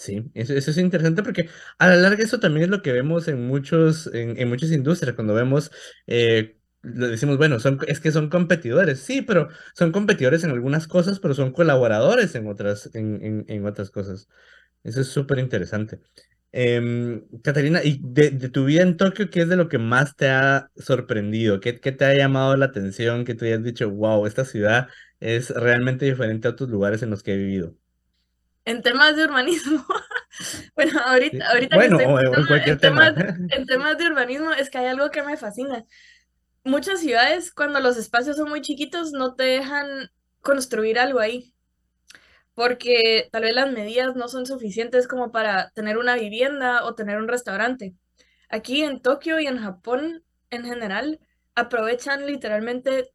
Sí, eso, es interesante porque a la larga eso también es lo que vemos en muchos, en, muchas industrias, cuando vemos, eh, decimos, bueno, son, es que son competidores, sí, pero son competidores en algunas cosas, pero son colaboradores en otras, en, en, en otras cosas. Eso es súper interesante. Eh, Catarina, y de, tu vida en Tokio, ¿qué es de lo que más te ha sorprendido? ¿Qué, qué te ha llamado la atención? ¿Qué te hayas dicho, wow, esta ciudad es realmente diferente a otros lugares en los que he vivido? En temas de urbanismo. *laughs* bueno, ahorita, ahorita bueno, que estoy o en cualquier en tema. temas, en temas de urbanismo es que hay algo que me fascina. Muchas ciudades, cuando los espacios son muy chiquitos, no te dejan construir algo ahí porque tal vez las medidas no son suficientes como para tener una vivienda o tener un restaurante. Aquí en Tokio y en Japón en general aprovechan literalmente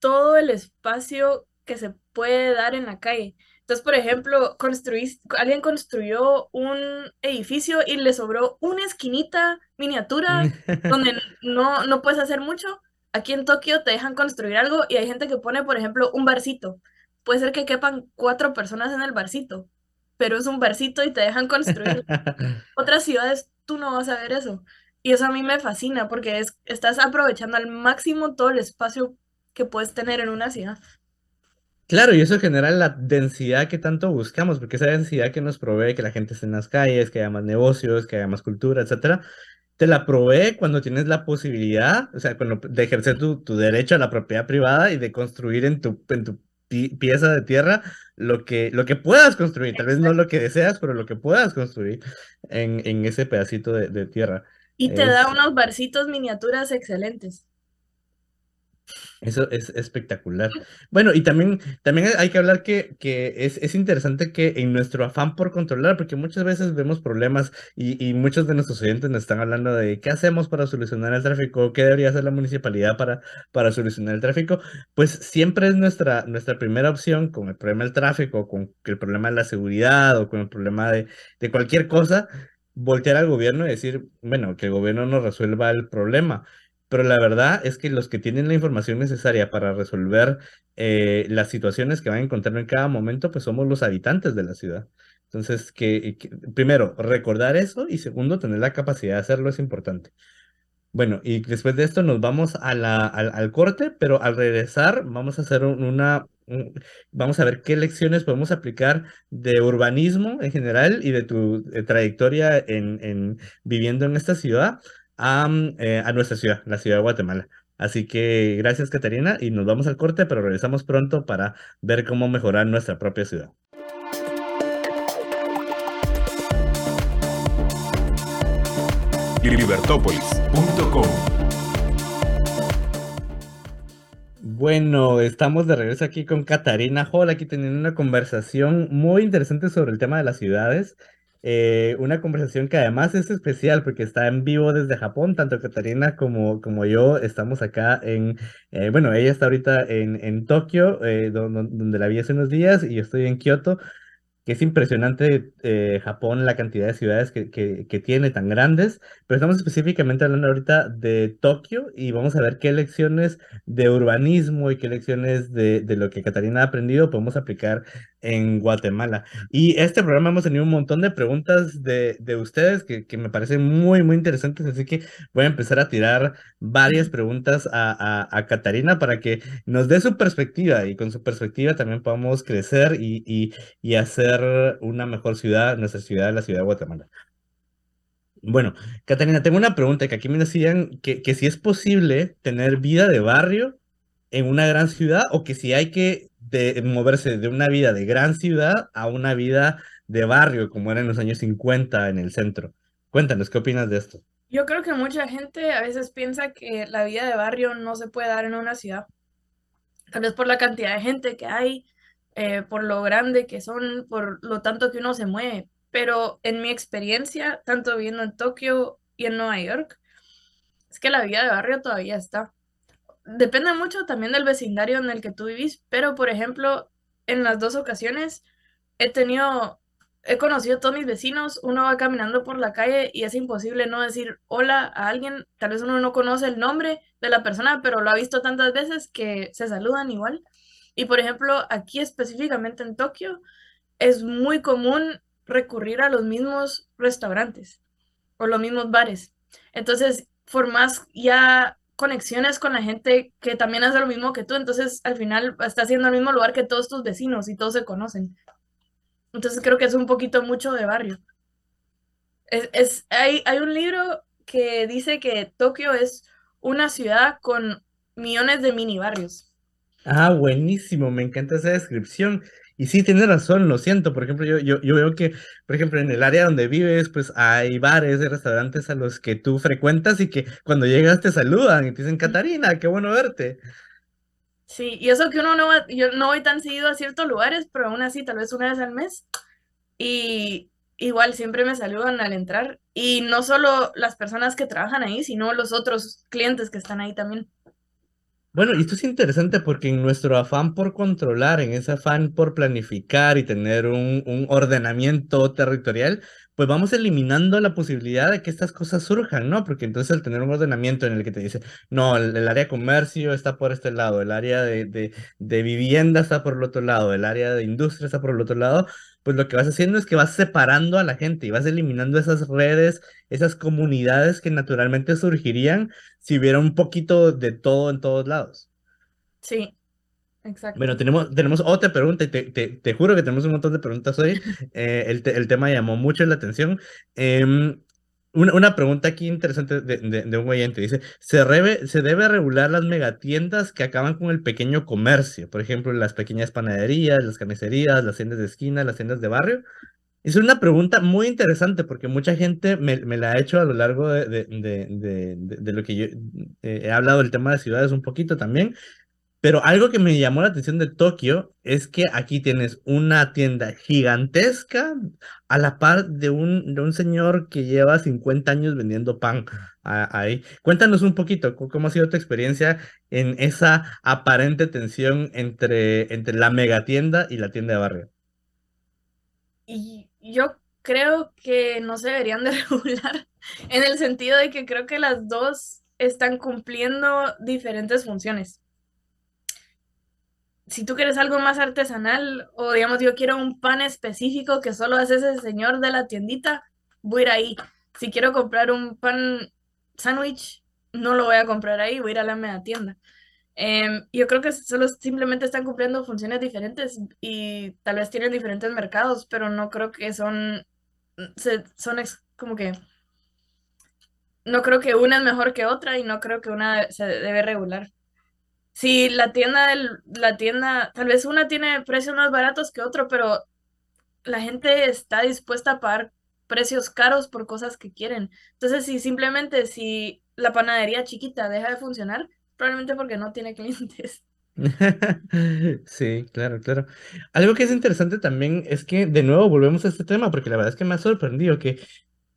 todo el espacio que se puede dar en la calle. Entonces, por ejemplo, alguien construyó un edificio y le sobró una esquinita miniatura *laughs* donde no, no puedes hacer mucho. Aquí en Tokio te dejan construir algo y hay gente que pone, por ejemplo, un barcito puede ser que quepan cuatro personas en el barcito, pero es un barcito y te dejan construir. *laughs* Otras ciudades tú no vas a ver eso. Y eso a mí me fascina porque es, estás aprovechando al máximo todo el espacio que puedes tener en una ciudad. Claro, y eso genera la densidad que tanto buscamos, porque esa densidad que nos provee que la gente esté en las calles, que haya más negocios, que haya más cultura, etcétera, te la provee cuando tienes la posibilidad, o sea, cuando, de ejercer tu, tu derecho a la propiedad privada y de construir en tu, en tu pieza de tierra lo que, lo que puedas construir, tal vez no lo que deseas, pero lo que puedas construir en, en ese pedacito de, de tierra. Y te es, da unos barcitos miniaturas excelentes. Eso es espectacular. Bueno, y también, también hay que hablar que, que es, es interesante que en nuestro afán por controlar, porque muchas veces vemos problemas y, y muchos de nuestros oyentes nos están hablando de qué hacemos para solucionar el tráfico, qué debería hacer la municipalidad para, para solucionar el tráfico, pues siempre es nuestra, nuestra primera opción con el problema del tráfico, con el problema de la seguridad o con el problema de, de cualquier cosa, voltear al gobierno y decir, bueno, que el gobierno nos resuelva el problema pero la verdad es que los que tienen la información necesaria para resolver eh, las situaciones que van a encontrar en cada momento, pues somos los habitantes de la ciudad. Entonces, que, que, primero, recordar eso y segundo, tener la capacidad de hacerlo es importante. Bueno, y después de esto nos vamos a la, al, al corte, pero al regresar vamos a hacer una, un, vamos a ver qué lecciones podemos aplicar de urbanismo en general y de tu de trayectoria en, en viviendo en esta ciudad a, eh, a nuestra ciudad, la ciudad de Guatemala. Así que gracias, Catarina, y nos vamos al corte, pero regresamos pronto para ver cómo mejorar nuestra propia ciudad. libertópolis.com Bueno, estamos de regreso aquí con Catarina Hall, aquí teniendo una conversación muy interesante sobre el tema de las ciudades. Eh, una conversación que además es especial porque está en vivo desde Japón, tanto Catarina como, como yo estamos acá en, eh, bueno, ella está ahorita en, en Tokio, eh, donde, donde, la vi hace unos días, y yo estoy en Kioto, que es impresionante eh, Japón, la cantidad de ciudades que, que, que, tiene tan grandes, pero estamos específicamente hablando ahorita de Tokio y vamos a ver qué lecciones de urbanismo y qué lecciones de, de lo que Catarina ha aprendido podemos aplicar en Guatemala. Y este programa hemos tenido un montón de preguntas de, de ustedes que, que, me parecen muy, muy interesantes, así que voy a empezar a tirar varias preguntas a, a, a Catarina para que nos dé su perspectiva y con su perspectiva también podamos crecer y, y, y hacer una mejor ciudad, nuestra ciudad, la ciudad de Guatemala. Bueno, Catalina, tengo una pregunta que aquí me decían que, que si es posible tener vida de barrio en una gran ciudad o que si hay que de, moverse de una vida de gran ciudad a una vida de barrio como era en los años 50 en el centro. Cuéntanos, ¿qué opinas de esto? Yo creo que mucha gente a veces piensa que la vida de barrio no se puede dar en una ciudad. Tal vez por la cantidad de gente que hay, eh, por lo grande que son, por lo tanto que uno se mueve. Pero en mi experiencia, tanto viviendo en Tokio y en Nueva York, es que la vida de barrio todavía está. Depende mucho también del vecindario en el que tú vivís, pero por ejemplo, en las dos ocasiones he tenido he conocido a todos mis vecinos, uno va caminando por la calle y es imposible no decir hola a alguien, tal vez uno no conoce el nombre de la persona, pero lo ha visto tantas veces que se saludan igual. Y por ejemplo, aquí específicamente en Tokio, es muy común recurrir a los mismos restaurantes o los mismos bares. Entonces, formas ya conexiones con la gente que también hace lo mismo que tú, entonces al final estás haciendo el mismo lugar que todos tus vecinos y todos se conocen. Entonces creo que es un poquito mucho de barrio. Es, hay, hay un libro que dice que Tokio es una ciudad con millones de mini barrios. Ah, buenísimo, me encanta esa descripción. Y sí, tiene razón, lo siento. Por ejemplo, yo, yo, yo veo que, por ejemplo, en el área donde vives, pues hay bares y restaurantes a los que tú frecuentas y que cuando llegas te saludan y te dicen, Catarina, qué bueno verte. Sí, y eso que uno no va, yo no voy tan seguido a ciertos lugares, pero aún así, tal vez una vez al mes. Y igual siempre me saludan al entrar. Y no solo las personas que trabajan ahí, sino los otros clientes que están ahí también. Bueno, y esto es interesante porque en nuestro afán por controlar, en ese afán por planificar y tener un, un ordenamiento territorial, pues vamos eliminando la posibilidad de que estas cosas surjan, ¿no? Porque entonces al tener un ordenamiento en el que te dice, no, el, área de comercio está por este lado, el área de, de, de, vivienda está por el otro lado, el área de industria está por el otro lado, pues lo que vas haciendo es que vas separando a la gente y vas eliminando esas redes, esas comunidades que naturalmente surgirían si hubiera un poquito de todo en todos lados. Sí, Exacto. Bueno, tenemos, tenemos otra pregunta y te, te, te, juro que tenemos un montón de preguntas hoy. *laughs* Eh, el, el, tema llamó mucho la atención. Eh, una, una, pregunta aquí interesante de, de, de un oyente. Dice, ¿se, rebe, ¿se debe regular las megatiendas que acaban con el pequeño comercio? Por ejemplo, las pequeñas panaderías, las carnicerías, las tiendas de esquina, las tiendas de barrio. Es una pregunta muy interesante porque mucha gente me, me la ha hecho a lo largo de, de, de lo que yo eh, he hablado del tema de ciudades un poquito también. Pero algo que me llamó la atención de Tokio es que aquí tienes una tienda gigantesca a la par de un, de un señor que lleva 50 años vendiendo pan ahí. Cuéntanos un poquito cómo ha sido tu experiencia en esa aparente tensión entre, entre la megatienda y la tienda de barrio. Y yo creo que no se deberían de *laughs* regular en el sentido de que creo que las dos están cumpliendo diferentes funciones si tú quieres algo más artesanal o digamos yo quiero un pan específico que solo hace ese señor de la tiendita, voy a ir ahí. Si quiero comprar un pan sándwich, no lo voy a comprar ahí, voy a ir a la media tienda. Em, yo creo que solo simplemente están cumpliendo funciones diferentes y tal vez tienen diferentes mercados, pero no creo que son, son como que, no creo que una es mejor que otra y no creo que una se debe regular. Si la tienda, del, la tienda, tal vez una tiene precios más baratos que otro, pero la gente está dispuesta a pagar precios caros por cosas que quieren. Entonces, si simplemente si la panadería chiquita deja de funcionar, probablemente porque no tiene clientes. *laughs* Sí, claro, claro. Algo que es interesante también es que de nuevo volvemos a este tema, porque la verdad es que me ha sorprendido que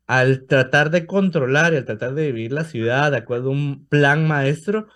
al tratar de controlar y al tratar de vivir la ciudad de acuerdo a un plan maestro,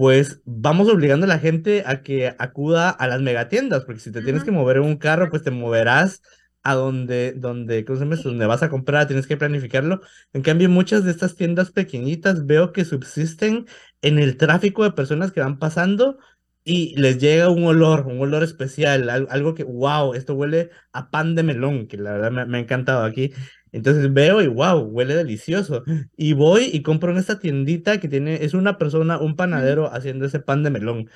pues vamos obligando a la gente a que acuda a las megatiendas, porque si te tienes que mover en un carro, pues te moverás a donde, donde, ¿cómo se llama? donde vas a comprar, tienes que planificarlo. En cambio, muchas de estas tiendas pequeñitas veo que subsisten en el tráfico de personas que van pasando y les llega un olor, un olor especial, algo que, wow, esto huele a pan de melón, que la verdad me, me ha encantado aquí. Entonces veo y wow, huele delicioso. Y voy y compro en esta tiendita que tiene, es una persona, un panadero haciendo ese pan de melón.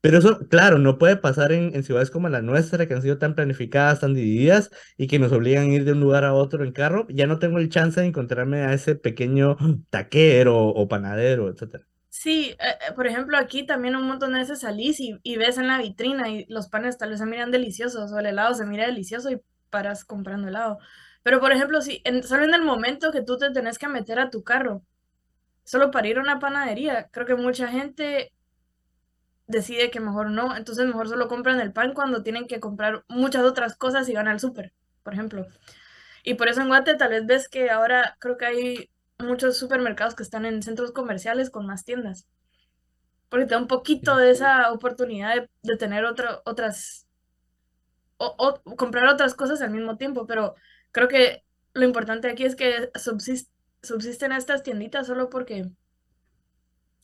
Pero eso, claro, no puede pasar en, en, ciudades como la nuestra, que han sido tan planificadas, tan divididas y que nos obligan a ir de un lugar a otro en carro. Ya no tengo el chance de encontrarme a ese pequeño taquero o panadero, etc. Sí, eh, eh, por ejemplo, aquí también un montón de veces salís y, y, ves en la vitrina y los panes tal vez se miran deliciosos o el helado se mira delicioso y paras comprando helado. Pero, por ejemplo, si en, solo en el momento que tú te tenés que meter a tu carro, solo para ir a una panadería, creo que mucha gente decide que mejor no, entonces mejor solo compran el pan cuando tienen que comprar muchas otras cosas y van al súper, por ejemplo. Y por eso en Guate tal vez ves que ahora creo que hay muchos supermercados que están en centros comerciales con más tiendas. Porque te da un poquito de esa oportunidad de, de tener otro, otras o, comprar otras cosas al mismo tiempo, pero creo que lo importante aquí es que subsisten estas tienditas solo porque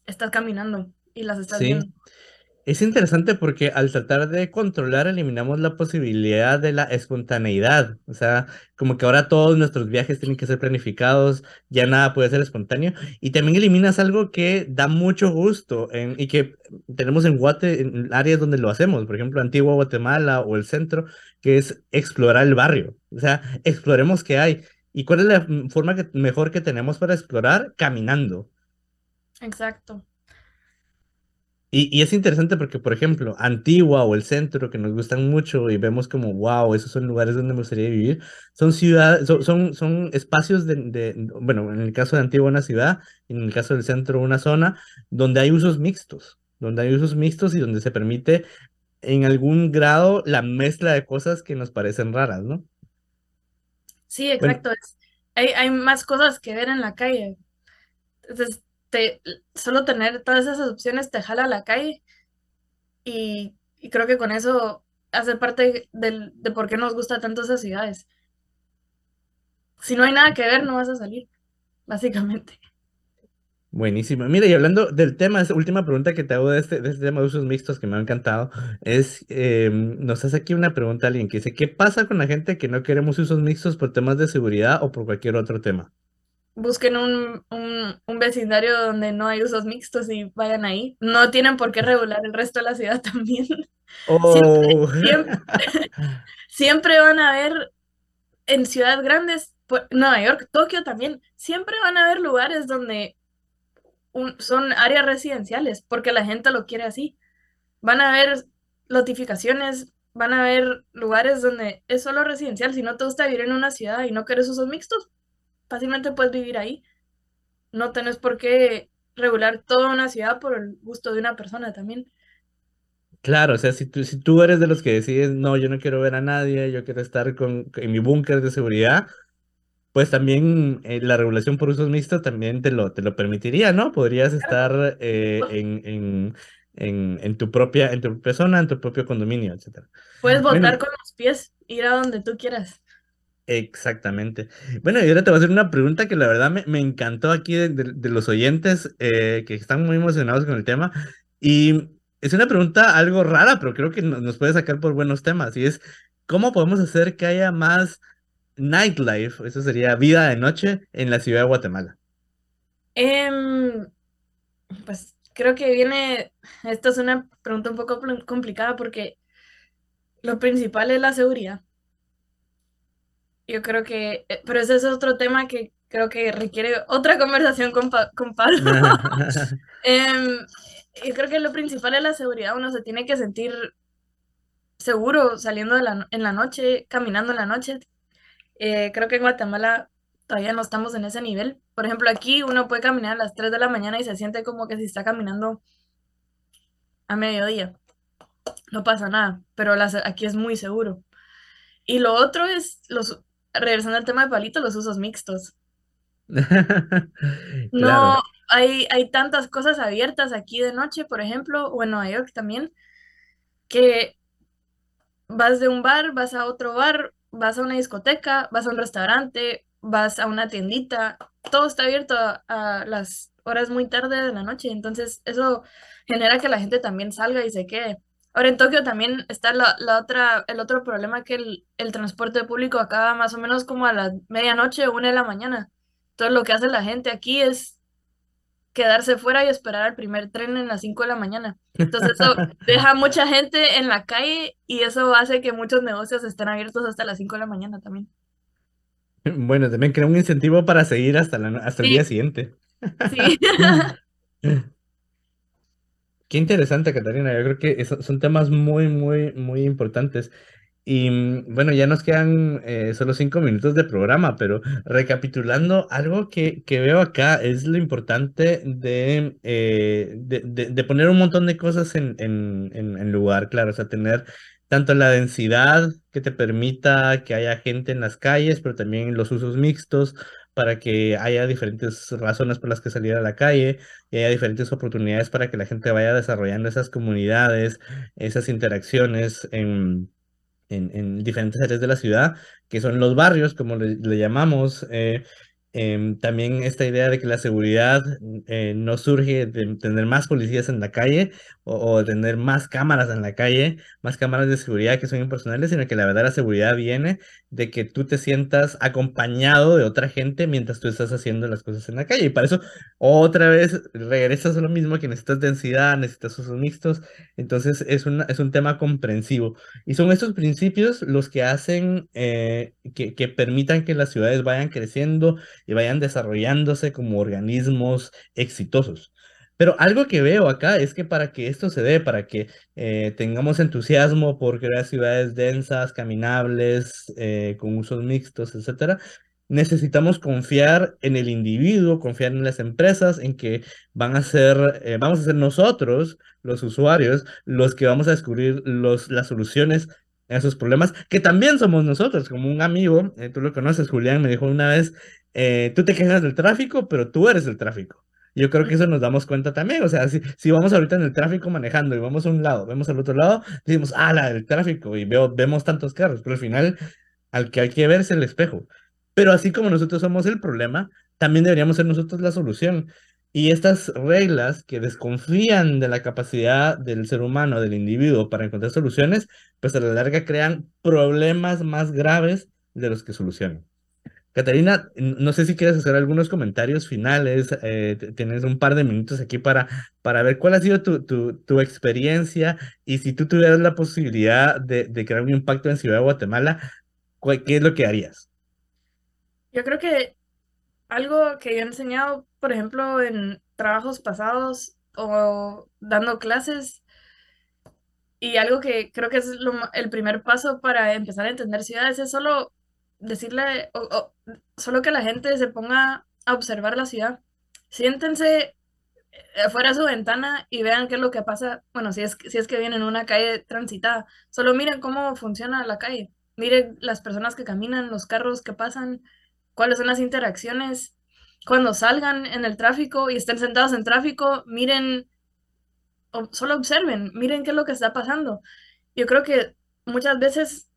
estás caminando y las estás viendo. Es interesante porque al tratar de controlar eliminamos la posibilidad de la espontaneidad. O sea, como que ahora todos nuestros viajes tienen que ser planificados, ya nada puede ser espontáneo. Y también eliminas algo que da mucho gusto y que tenemos en Guate, áreas donde lo hacemos, por ejemplo, Antigua Guatemala o el centro, que es explorar el barrio. O sea, exploremos qué hay. ¿Y cuál es la forma mejor que tenemos para explorar? Caminando. Exacto. Y, es interesante porque, por ejemplo, Antigua o el centro, que nos gustan mucho y vemos como, wow, esos son lugares donde me gustaría vivir, son ciudades, son, son, espacios de, bueno, en el caso de Antigua una ciudad, en el caso del centro una zona, donde hay usos mixtos, donde hay usos mixtos y donde se permite en algún grado la mezcla de cosas que nos parecen raras, ¿no? Sí, exacto. hay, hay más cosas que ver en la calle. Entonces, solo tener todas esas opciones te jala a la calle y, creo que con eso hace parte del, de por qué nos gusta tanto esas ciudades. Si no hay nada que ver, no vas a salir, básicamente. Buenísimo. Mira, y hablando del tema, esa última pregunta que te hago de este, de este tema de usos mixtos que me ha encantado, es, em, nos hace aquí una pregunta alguien que dice, ¿qué pasa con la gente que no queremos usos mixtos por temas de seguridad o por cualquier otro tema? Busquen un, un, vecindario donde no hay usos mixtos y vayan ahí. No tienen por qué regular el resto de la ciudad *laughs* también. Oh. *laughs* Siempre, van a haber en ciudades grandes, Nueva York, Tokio también, siempre van a haber lugares donde son áreas residenciales, porque la gente lo quiere así. Van a haber notificaciones, van a haber lugares donde es solo residencial. Si no te gusta vivir en una ciudad y no quieres usos mixtos, fácilmente puedes vivir ahí. No tenés por qué regular toda una ciudad por el gusto de una persona también. Claro, o sea, si tú, si tú eres de los que decides, no, yo no quiero ver a nadie, yo quiero estar con, en mi búnker de seguridad, pues también eh, la regulación por usos mixtos también te lo, te lo permitiría, ¿no? Podrías estar eh, en, en, en, en, tu propia, en tu propia zona, en tu propio condominio, etc. Puedes votar con los pies, ir a donde tú quieras. Exactamente. Bueno, y ahora te voy a hacer una pregunta que la verdad me, me encantó aquí de, los oyentes eh, que están muy emocionados con el tema. Y es una pregunta algo rara, pero creo que nos puede sacar por buenos temas. Y es, ¿cómo podemos hacer que haya más nightlife, eso sería vida de noche, en la ciudad de Guatemala? Em, pues creo que viene, esta es una pregunta un poco complicada porque lo principal es la seguridad. Yo creo que, eh, pero ese es otro tema que creo que requiere otra conversación con, con Pablo. *laughs* *laughs* Em, yo creo que lo principal es la seguridad. Uno se tiene que sentir seguro saliendo de la, en la noche, caminando en la noche. Eh, creo que en Guatemala todavía no estamos en ese nivel. Por ejemplo, aquí uno puede caminar a las 3 de la mañana y se siente como que si está caminando a mediodía. No pasa nada, pero aquí es muy seguro. Y lo otro es los, regresando al tema de Palito, los usos mixtos. *laughs* No, hay, hay tantas cosas abiertas aquí de noche, por ejemplo, o en Nueva York también, que vas de un bar, vas a otro bar, vas a una discoteca, vas a un restaurante, vas a una tiendita, todo está abierto a, las horas muy tarde de la noche, entonces eso genera que la gente también salga y se quede. Ahora en Tokio también está la, otra, el otro problema que el, transporte público acaba más o menos como a la medianoche o una de la mañana. Entonces lo que hace la gente aquí es quedarse fuera y esperar al primer tren en las 5 de la mañana. Entonces eso *laughs* deja mucha gente en la calle y eso hace que muchos negocios estén abiertos hasta las 5 de la mañana también. Bueno, también crea un incentivo para seguir hasta, la, hasta el día siguiente. Sí. *laughs* *laughs* Qué interesante, Catarina. Yo creo que son temas muy, muy, muy importantes. Y mm, bueno, ya nos quedan eh, solo cinco minutos de programa, pero recapitulando, algo que, que veo acá es lo importante de, eh, de, poner un montón de cosas en, en, en, lugar, claro, o sea, tener tanto la densidad que te permita que haya gente en las calles, pero también los usos mixtos, para que haya diferentes razones por las que salir a la calle y haya diferentes oportunidades para que la gente vaya desarrollando esas comunidades, esas interacciones en, en, en diferentes áreas de la ciudad, que son los barrios, como le, le llamamos. Eh, Em, también esta idea de que la seguridad eh, no surge de tener más policías en la calle o, tener más cámaras en la calle, más cámaras de seguridad que son impersonales, sino que la verdadera seguridad viene de que tú te sientas acompañado de otra gente mientras tú estás haciendo las cosas en la calle. Y para eso otra vez regresas a lo mismo, que necesitas densidad, necesitas usos mixtos. Entonces es, una, es un tema comprensivo. Y son estos principios los que hacen eh, que permitan que las ciudades vayan creciendo y vayan desarrollándose como organismos exitosos. Pero algo que veo acá es que para que esto se dé, para que eh, tengamos entusiasmo por crear ciudades densas, caminables, eh, con usos mixtos, etcétera, necesitamos confiar en el individuo, confiar en las empresas, en que van a ser, eh, vamos a ser nosotros, los usuarios, los que vamos a descubrir los, las soluciones a esos problemas, que también somos nosotros, como un amigo, tú lo conoces, Julián, me dijo una vez, tú te quejas del tráfico, pero tú eres el tráfico. Yo creo que eso nos damos cuenta también. O sea, si, si vamos ahorita en el tráfico manejando y vamos a un lado, vemos al otro lado, decimos, ah, la del tráfico y veo, vemos tantos carros, pero al final al que hay que ver es el espejo. Pero así como nosotros somos el problema, también deberíamos ser nosotros la solución. Y estas reglas que desconfían de la capacidad del ser humano, del individuo, para encontrar soluciones, pues a la larga crean problemas más graves de los que solucionan. Catarina, no sé si quieres hacer algunos comentarios finales. Eh, tienes un par de minutos aquí para, para ver cuál ha sido tu, tu, experiencia y si tú tuvieras la posibilidad de, de, crear un impacto en Ciudad de Guatemala, ¿qué es lo que harías? Yo creo que algo que yo he enseñado, por ejemplo, en trabajos pasados o dando clases, y algo que creo que es el primer paso para empezar a entender ciudades es solo decirle, o, solo que la gente se ponga a observar la ciudad. Siéntense afuera de su ventana y vean qué es lo que pasa. Bueno, si es, si es que vienen en una calle transitada, solo miren cómo funciona la calle. Miren las personas que caminan, los carros que pasan, cuáles son las interacciones. Cuando salgan en el tráfico y estén sentados en tráfico, miren, solo observen, miren qué es lo que está pasando. Yo creo que muchas veces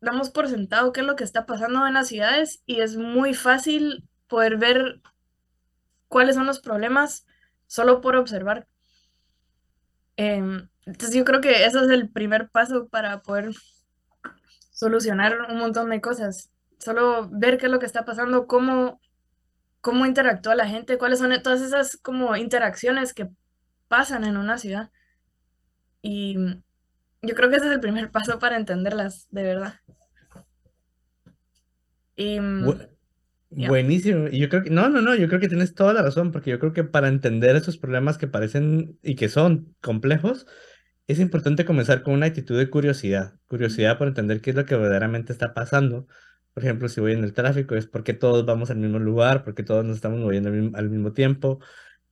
damos por sentado qué es lo que está pasando en las ciudades y es muy fácil poder ver cuáles son los problemas solo por observar. Em, entonces yo creo que ese es el primer paso para poder solucionar un montón de cosas. Solo ver qué es lo que está pasando, cómo, cómo interactúa la gente, cuáles son todas esas como interacciones que pasan en una ciudad. Y yo creo que ese es el primer paso para entenderlas, de verdad. Y, mm, Buenísimo. Y yo creo que, no, no, no, yo creo que tienes toda la razón, porque yo creo que para entender esos problemas que parecen y que son complejos, es importante comenzar con una actitud de curiosidad. Curiosidad por entender qué es lo que verdaderamente está pasando. Por ejemplo, si voy en el tráfico, es porque todos vamos al mismo lugar, porque todos nos estamos moviendo al mismo, al mismo tiempo.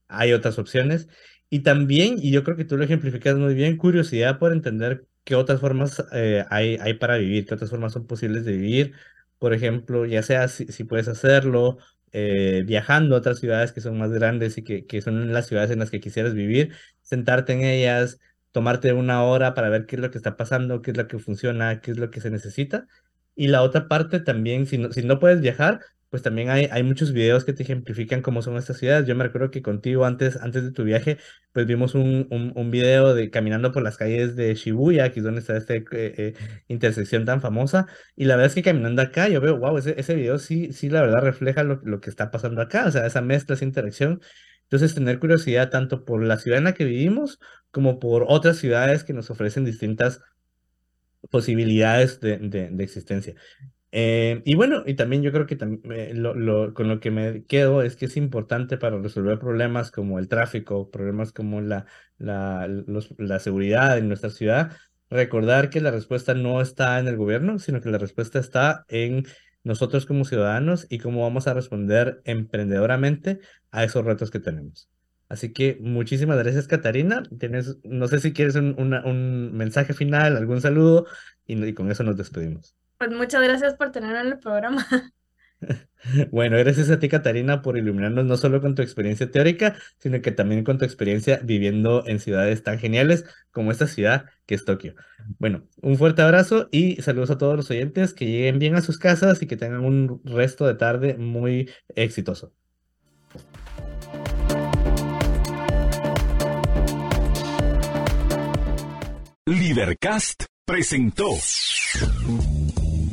Hay otras opciones. Y también, y yo creo que tú lo ejemplificas muy bien, curiosidad por entender qué otras formas eh, hay, hay para vivir, qué otras formas son posibles de vivir. Por ejemplo, ya sea si, puedes hacerlo eh, viajando a otras ciudades que son más grandes y que, que son las ciudades en las que quisieras vivir, sentarte en ellas, tomarte una hora para ver qué es lo que está pasando, qué es lo que funciona, qué es lo que se necesita. Y la otra parte también, si no, si no puedes viajar, pues también hay, hay muchos videos que te ejemplifican cómo son estas ciudades. Yo me recuerdo que contigo antes, antes de tu viaje, pues vimos un, un, video de caminando por las calles de Shibuya, aquí es donde está esta eh, eh, intersección tan famosa. Y la verdad es que caminando acá, yo veo, wow, ese, ese video sí, sí, la verdad refleja lo, lo que está pasando acá, o sea, esa mezcla, esa interacción. Entonces, tener curiosidad tanto por la ciudad en la que vivimos como por otras ciudades que nos ofrecen distintas posibilidades de, de, de existencia. Eh, y bueno, y también yo creo que eh, lo, lo, con lo que me quedo es que es importante para resolver problemas como el tráfico, problemas como la, seguridad en nuestra ciudad, recordar que la respuesta no está en el gobierno, sino que la respuesta está en nosotros como ciudadanos y cómo vamos a responder emprendedoramente a esos retos que tenemos. Así que muchísimas gracias, Catarina. Tienes, no sé si quieres un, mensaje final, algún saludo, y con eso nos despedimos. Pues muchas gracias por tenerme en el programa. *laughs* *laughs* Bueno, gracias a ti, Catarina, por iluminarnos no solo con tu experiencia teórica, sino que también con tu experiencia viviendo en ciudades tan geniales como esta ciudad que es Tokio. Bueno, un fuerte abrazo y saludos a todos los oyentes, que lleguen bien a sus casas y que tengan un resto de tarde muy exitoso. Libercast presentó